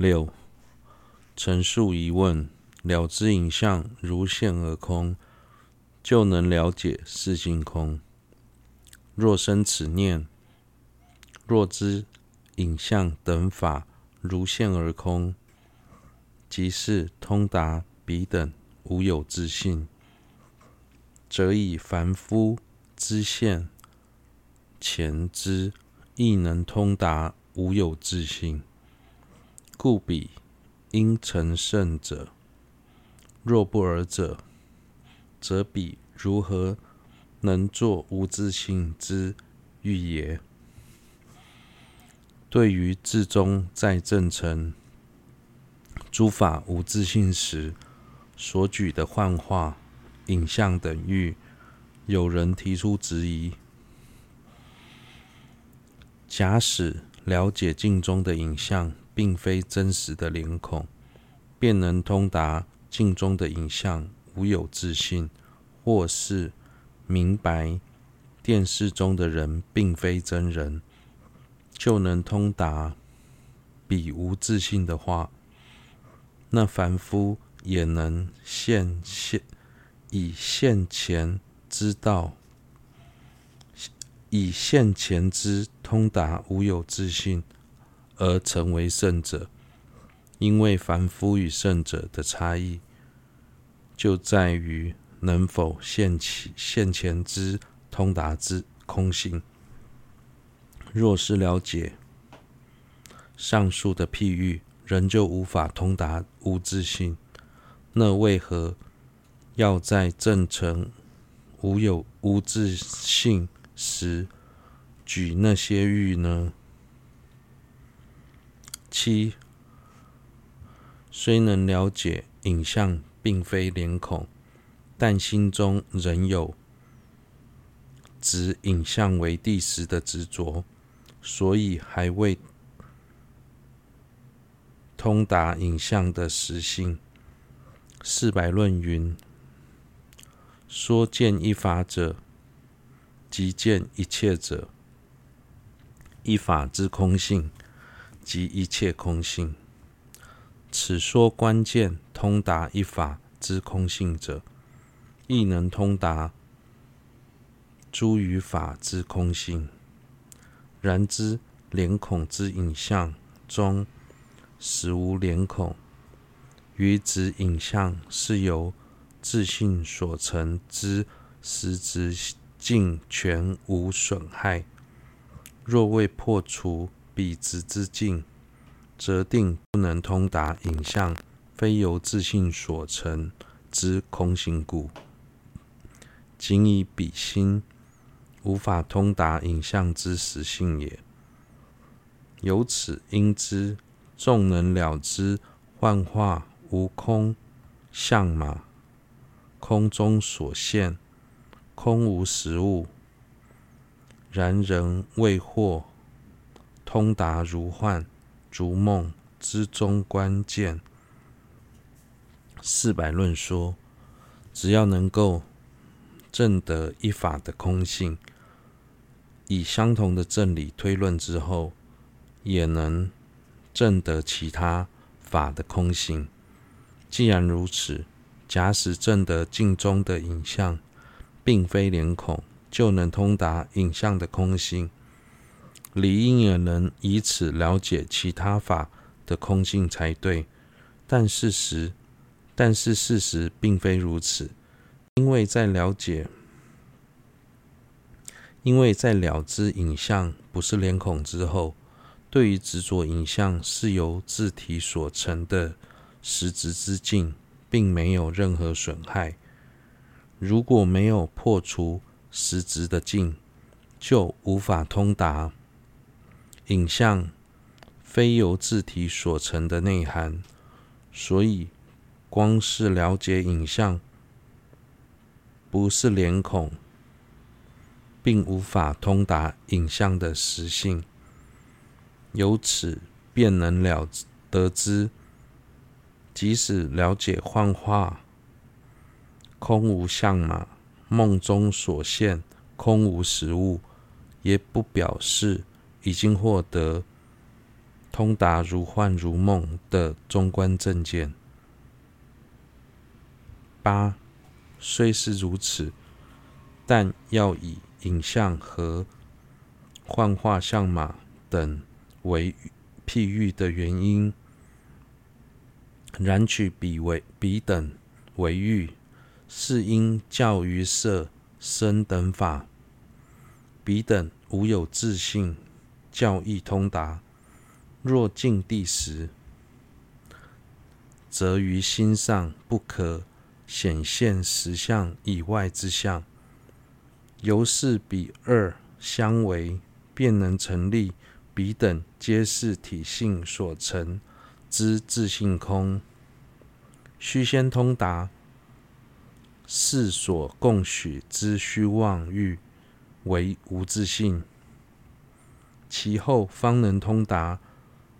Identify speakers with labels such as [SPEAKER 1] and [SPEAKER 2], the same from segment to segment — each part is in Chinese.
[SPEAKER 1] 六、陈述疑问，了知影像如现而空，就能了解是性空。若生此念，若知影像等法如现而空，即是通达彼等无有自性，则以凡夫知现前知亦能通达无有自性，故彼应成圣者。若不尔者，则彼如何能作无自性之喻也？对于自中在正成诸法无自性时所举的幻化、影像等喻，有人提出质疑：假使了解镜中的影像并非真实的脸孔，便能通达镜中的影像无有自信，或是明白电视中的人并非真人，就能通达彼无自信的话，那凡夫也能现现以现前之道，以现前之通达无有自信而成为圣者。因为凡夫与圣者的差异，就在于能否现现前之通达之空性。若是了解上述的譬喻，仍旧无法通达无自性，那为何要在证成无有无自性时举那些喻呢？七。虽能了解影像并非脸孔，但心中仍有执影像为第十的执着，所以还未通达影像的实性。四百论云：说见一法者，即见一切者，一法之空性，即一切空性。此说关键通达一法之空性者，亦能通达诸余法之空性。然知脸孔之影像中实无脸孔，于执影像是由自性所成之实质净全无损害。若未破除彼执之境，则定不能通达影像非由自性所成之空性故，仅以彼心无法通达影像之实性也。由此应知，纵能了知幻化无空相马，空中所现，空无实物，然人未获通达如幻。如梦之中关键，四百论说，只要能够证得一法的空性，以相同的正理推论之后，也能证得其他法的空性。既然如此，假使证得镜中的影像并非脸孔，就能通达影像的空性。理应也能以此了解其他法的空性才对，但事实，但是事实并非如此，因为在了解，因为在了知影像不是脸孔之后，对于执着影像是由自体所成的实质之境，并没有任何损害。如果没有破除实质的境，就无法通达。影像非由字体所成的内涵，所以光是了解影像不是脸孔，并无法通达影像的实性。由此便能了得知，即使了解幻化空无相马，梦中所现空无实物，也不表示。已经获得通达如幻如梦的中观正见。八，虽是如此，但要以影像和幻化象马等为譬喻的原因，然取彼为彼等为喻，是因教于色声等法，彼等无有自性，较易通达。若尽地时，则于心上不可。显现实相以外之相，由是彼二相违，便能成立彼等皆是体性所成之自性空。须先通达世所共许之虚妄欲为无自性，其后方能通达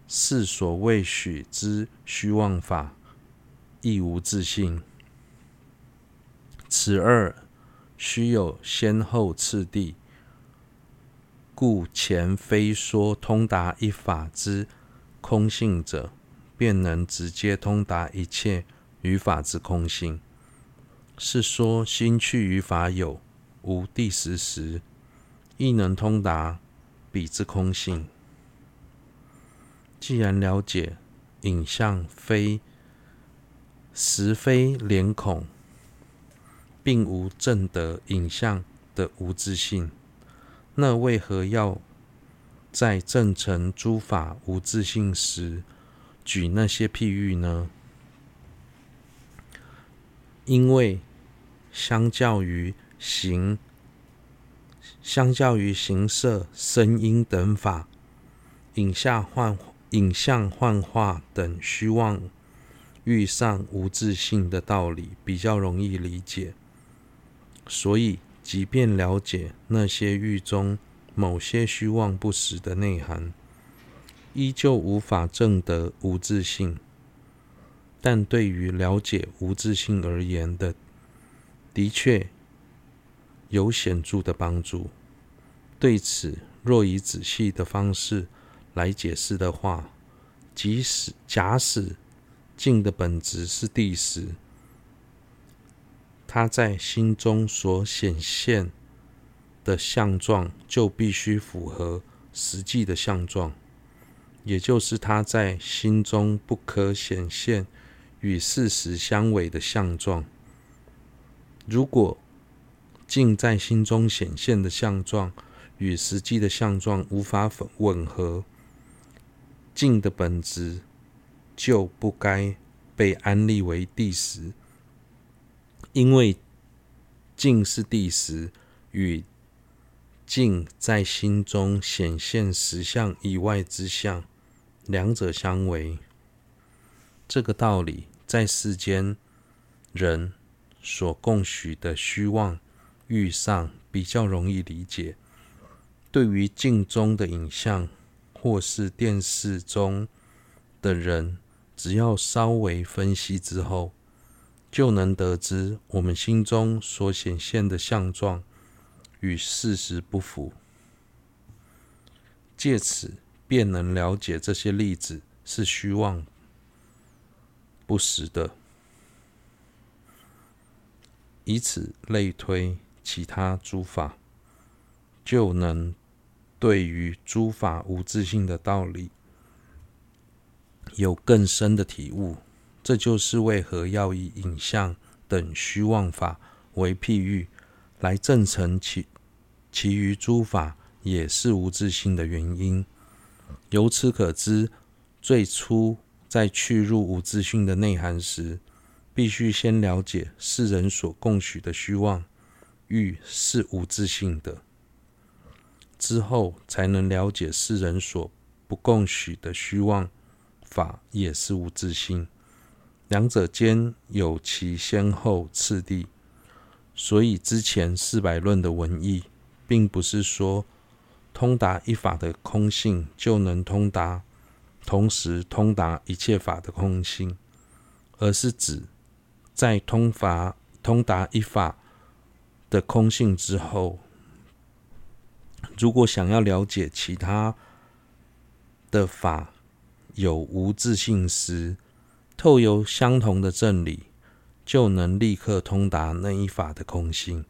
[SPEAKER 1] 世所未许之虚妄法亦无自性。此二须有先后次第，故前非说通达一法之空性者，便能直接通达一切余法之空性；是说心去于法有无第十时，亦能通达彼之空性。既然了解影像非实非脸孔。并无证得影像的无自性，那为何要在证成诸法无自性时举那些譬喻呢？因为相较于行、相较于形色、声音等法，影像幻、影像幻化等虚妄欲上无自性的道理比较容易理解。所以，即便了解那些喻中某些虚妄不实的内涵，依旧无法证得无自性。但对于了解无自性而言的，的确有显著的帮助。对此，若以仔细的方式来解释的话，即使假使境的本质是地时。他在心中所显现的相状，就必须符合实际的相状，也就是他在心中不可显现与事实相违的相状。如果镜在心中显现的相状与实际的相状无法吻合，镜的本质就不该被安立为谛实。因为镜是谛实，与镜在心中显现实相以外之相，两者相违。这个道理在世间人所共许的虚妄遇上比较容易理解。对于镜中的影像，或是电视中的人，只要稍微分析之后，就能得知我们心中所显现的相状与事实不符，借此便能了解这些例子是虚妄不实的，以此类推其他诸法，就能对于诸法无自性的道理有更深的体悟。这就是为何要以影像等虚妄法为譬喻，来证成其其余诸法也是无自性的原因。由此可知，最初在去入无自性的内涵时，必须先了解世人所共许的虚妄欲是无自性的，之后才能了解世人所不共许的虚妄法也是无自性。两者间有其先后次第，所以之前四百论的文义，并不是说通达一法的空性就能通达，同时通达一切法的空性，而是指在通法通达一法的空性之后，如果想要了解其他的法有无自性时，透由相同的正理，就能立刻通达那一法的空性。